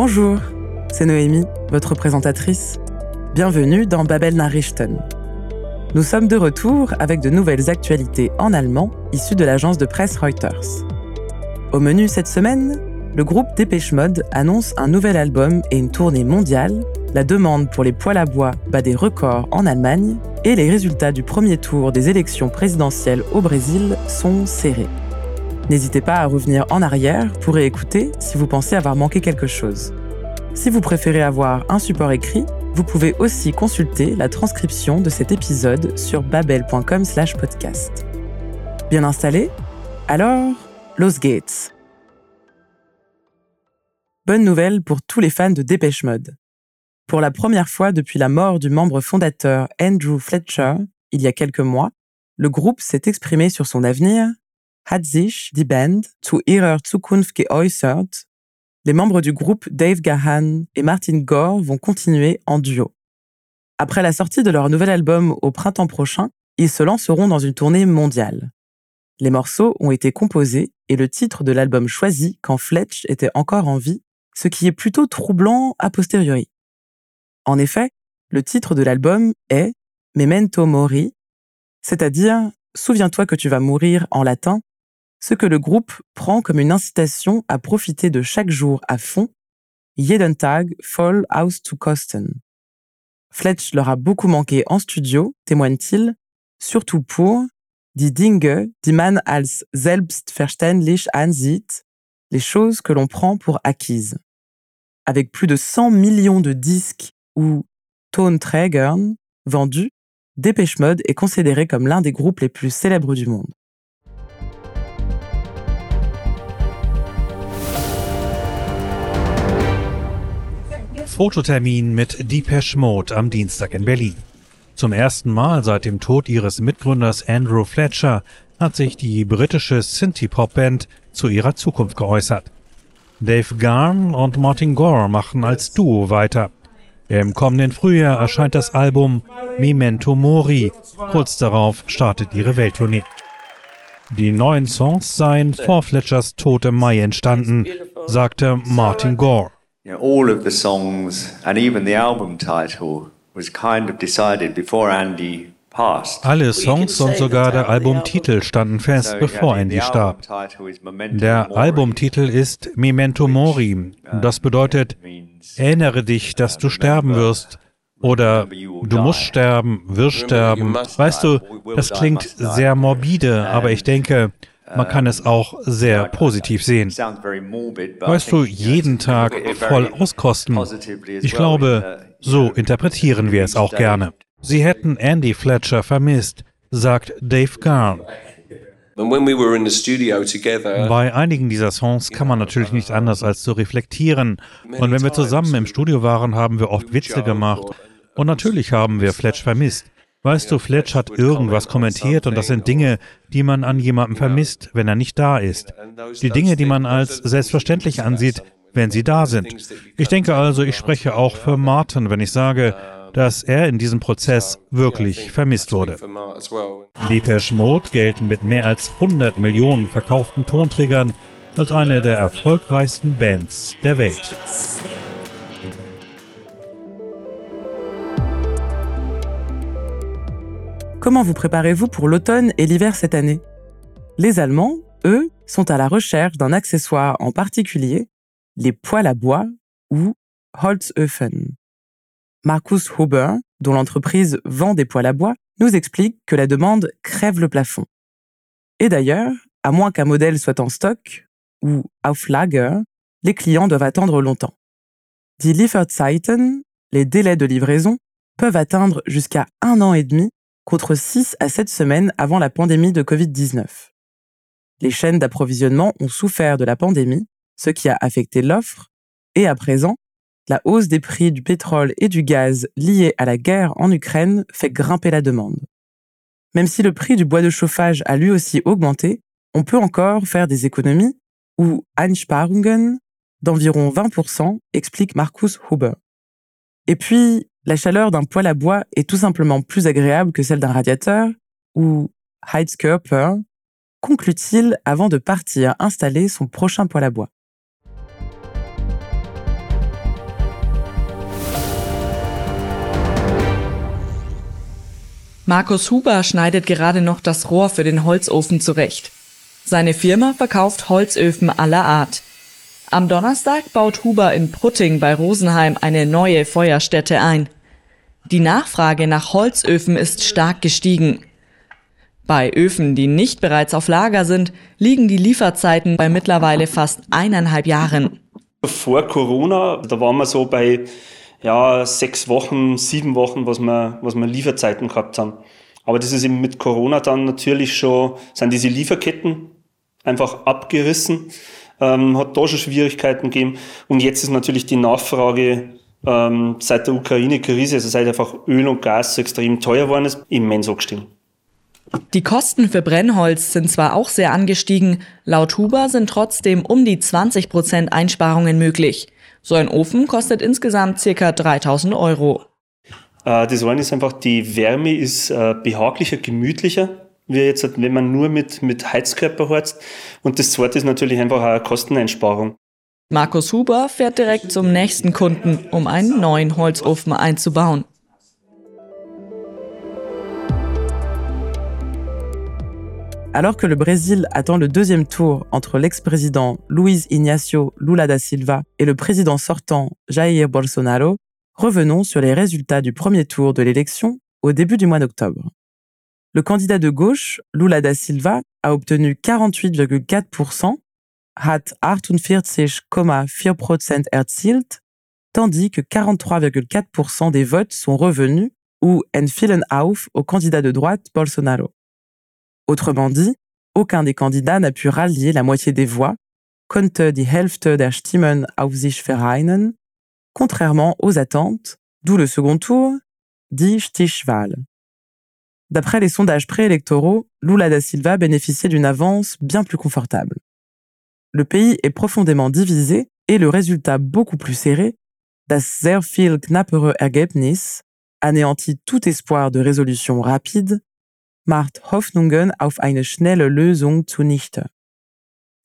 Bonjour, c'est Noémie, votre présentatrice. Bienvenue dans Babel Nachrichten. Nous sommes de retour avec de nouvelles actualités en allemand issues de l'agence de presse Reuters. Au menu cette semaine, le groupe Dépêche Mode annonce un nouvel album et une tournée mondiale, la demande pour les poils à bois bat des records en Allemagne et les résultats du premier tour des élections présidentielles au Brésil sont serrés. N'hésitez pas à revenir en arrière pour écouter si vous pensez avoir manqué quelque chose. Si vous préférez avoir un support écrit, vous pouvez aussi consulter la transcription de cet épisode sur babel.com/podcast. Bien installé? Alors, Los Gates. Bonne nouvelle pour tous les fans de Dépêche Mode. Pour la première fois depuis la mort du membre fondateur Andrew Fletcher, il y a quelques mois, le groupe s'est exprimé sur son avenir. Hat sich die Band zu ihrer Zukunft geäußert les membres du groupe Dave Gahan et Martin Gore vont continuer en duo. Après la sortie de leur nouvel album au printemps prochain, ils se lanceront dans une tournée mondiale. Les morceaux ont été composés et le titre de l'album choisi quand Fletch était encore en vie, ce qui est plutôt troublant a posteriori. En effet, le titre de l'album est Memento Mori, c'est-à-dire Souviens-toi que tu vas mourir en latin, ce que le groupe prend comme une incitation à profiter de chaque jour à fond, jeden Tag voll auszukosten. Fletch leur a beaucoup manqué en studio, témoigne-t-il, surtout pour die Dinge, die man als selbstverständlich ansieht, les choses que l'on prend pour acquises. Avec plus de 100 millions de disques ou Tonträgern vendus, Dépêche Mode est considéré comme l'un des groupes les plus célèbres du monde. Fototermin mit Depeche Mode am Dienstag in Berlin. Zum ersten Mal seit dem Tod ihres Mitgründers Andrew Fletcher hat sich die britische Synthie-Pop-Band zu ihrer Zukunft geäußert. Dave Garn und Martin Gore machen als Duo weiter. Im kommenden Frühjahr erscheint das Album Memento Mori. Kurz darauf startet ihre Welttournee. Die neuen Songs seien vor Fletchers Tod im Mai entstanden, sagte Martin Gore. You know, all of the songs and even the album title was kind of decided before Andy passed. Alle Songs und sogar der Albumtitel standen fest, bevor Andy starb. Der Albumtitel ist Memento Mori. Das bedeutet, erinnere dich, dass du sterben wirst. Oder du musst sterben, wirst sterben. Weißt du, das klingt sehr morbide, aber ich denke, man kann es auch sehr positiv sehen. Weißt du, jeden Tag voll auskosten. Ich glaube, so interpretieren wir es auch gerne. Sie hätten Andy Fletcher vermisst, sagt Dave Garn. Bei einigen dieser Songs kann man natürlich nicht anders als zu reflektieren. Und wenn wir zusammen im Studio waren, haben wir oft Witze gemacht. Und natürlich haben wir Fletch vermisst. Weißt du, Fletch hat irgendwas kommentiert und das sind Dinge, die man an jemandem vermisst, wenn er nicht da ist. Die Dinge, die man als selbstverständlich ansieht, wenn sie da sind. Ich denke also, ich spreche auch für Martin, wenn ich sage, dass er in diesem Prozess wirklich vermisst wurde. Depeche Mode gelten mit mehr als 100 Millionen verkauften Tonträgern als eine der erfolgreichsten Bands der Welt. Comment vous préparez-vous pour l'automne et l'hiver cette année? Les Allemands, eux, sont à la recherche d'un accessoire en particulier, les poêles à bois ou Holzöfen. Markus Huber, dont l'entreprise vend des poêles à bois, nous explique que la demande crève le plafond. Et d'ailleurs, à moins qu'un modèle soit en stock ou auf Lager, les clients doivent attendre longtemps. Die Lieferzeiten, les délais de livraison, peuvent atteindre jusqu'à un an et demi contre 6 à 7 semaines avant la pandémie de Covid-19. Les chaînes d'approvisionnement ont souffert de la pandémie, ce qui a affecté l'offre, et à présent, la hausse des prix du pétrole et du gaz liée à la guerre en Ukraine fait grimper la demande. Même si le prix du bois de chauffage a lui aussi augmenté, on peut encore faire des économies, ou Einsparungen, d'environ 20%, explique Markus Huber. Et puis, La chaleur d'un poêle à bois est tout simplement plus agréable que celle d'un radiateur ou Heidskörper, conclut-il avant de partir installer son prochain poêle à bois. Markus Huber schneidet gerade noch das Rohr für den Holzofen zurecht. Seine Firma verkauft Holzöfen aller Art. Am Donnerstag baut Huber in Prutting bei Rosenheim eine neue Feuerstätte ein. Die Nachfrage nach Holzöfen ist stark gestiegen. Bei Öfen, die nicht bereits auf Lager sind, liegen die Lieferzeiten bei mittlerweile fast eineinhalb Jahren. Vor Corona, da waren wir so bei ja, sechs Wochen, sieben Wochen, was wir, was wir Lieferzeiten gehabt haben. Aber das ist eben mit Corona dann natürlich schon, sind diese Lieferketten einfach abgerissen, ähm, hat da schon Schwierigkeiten gegeben. Und jetzt ist natürlich die Nachfrage ähm, seit der Ukraine-Krise, also seit einfach Öl und Gas so extrem teuer geworden ist, immens angestiegen. Die Kosten für Brennholz sind zwar auch sehr angestiegen, laut Huber sind trotzdem um die 20 Prozent Einsparungen möglich. So ein Ofen kostet insgesamt ca. 3000 Euro. Äh, das eine ist einfach, die Wärme ist äh, behaglicher, gemütlicher, wie jetzt, wenn man nur mit, mit Heizkörper heizt. Und das zweite ist natürlich einfach eine Kosteneinsparung. Markus Huber fährt direkt zum nächsten Kunden, um einen neuen Holzofen einzubauen. Alors que le Brésil attend le deuxième tour entre l'ex-président Luiz Ignacio Lula da Silva et le président sortant Jair Bolsonaro, revenons sur les résultats du premier tour de l'élection au début du mois d'octobre. Le candidat de gauche, Lula da Silva, a obtenu 48,4%, hat 48,4% erzielt, tandis que 43,4% des votes sont revenus ou entfielen auf au candidat de droite Bolsonaro. Autrement dit, aucun des candidats n'a pu rallier la moitié des voix, konnte die Hälfte der Stimmen auf sich contrairement aux attentes, d'où le second tour, die Stichwahl. D'après les sondages préélectoraux, Lula da Silva bénéficiait d'une avance bien plus confortable. Le pays est profondément divisé et le résultat beaucoup plus serré, das sehr viel knappere Ergebnis, anéantit tout espoir de résolution rapide macht Hoffnungen auf eine schnelle Lösung zunichte.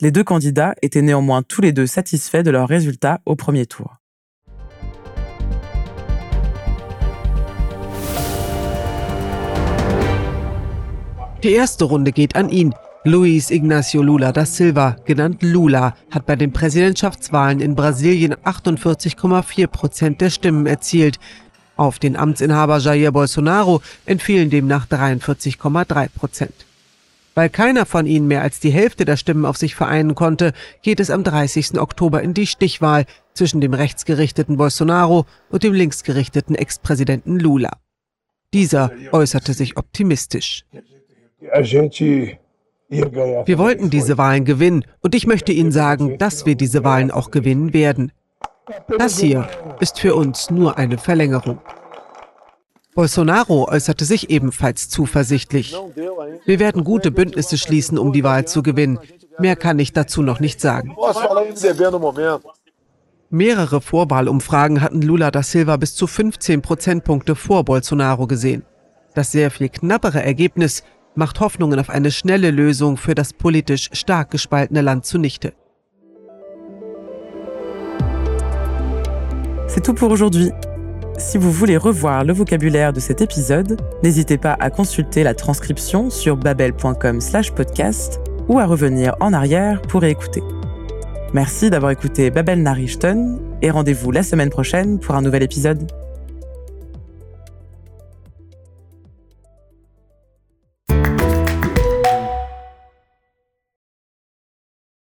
Les deux candidats étaient néanmoins tous les deux satisfaits de leurs résultats au premier tour. Die erste Runde geht an ihn. Luis Ignacio Lula da Silva, genannt Lula, hat bei den Präsidentschaftswahlen in Brasilien 48,4 Prozent der Stimmen erzielt. Auf den Amtsinhaber Jair Bolsonaro entfielen demnach 43,3 Prozent. Weil keiner von ihnen mehr als die Hälfte der Stimmen auf sich vereinen konnte, geht es am 30. Oktober in die Stichwahl zwischen dem rechtsgerichteten Bolsonaro und dem linksgerichteten Ex-Präsidenten Lula. Dieser äußerte sich optimistisch. Wir wollten diese Wahlen gewinnen und ich möchte Ihnen sagen, dass wir diese Wahlen auch gewinnen werden. Das hier ist für uns nur eine Verlängerung. Bolsonaro äußerte sich ebenfalls zuversichtlich. Wir werden gute Bündnisse schließen, um die Wahl zu gewinnen. Mehr kann ich dazu noch nicht sagen. Mehrere Vorwahlumfragen hatten Lula da Silva bis zu 15 Prozentpunkte vor Bolsonaro gesehen. Das sehr viel knappere Ergebnis macht Hoffnungen auf eine schnelle Lösung für das politisch stark gespaltene Land zunichte. C'est tout pour aujourd'hui. Si vous voulez revoir le vocabulaire de cet épisode, n'hésitez pas à consulter la transcription sur babel.com/podcast ou à revenir en arrière pour écouter. Merci d'avoir écouté Babel Narishton et rendez-vous la semaine prochaine pour un nouvel épisode.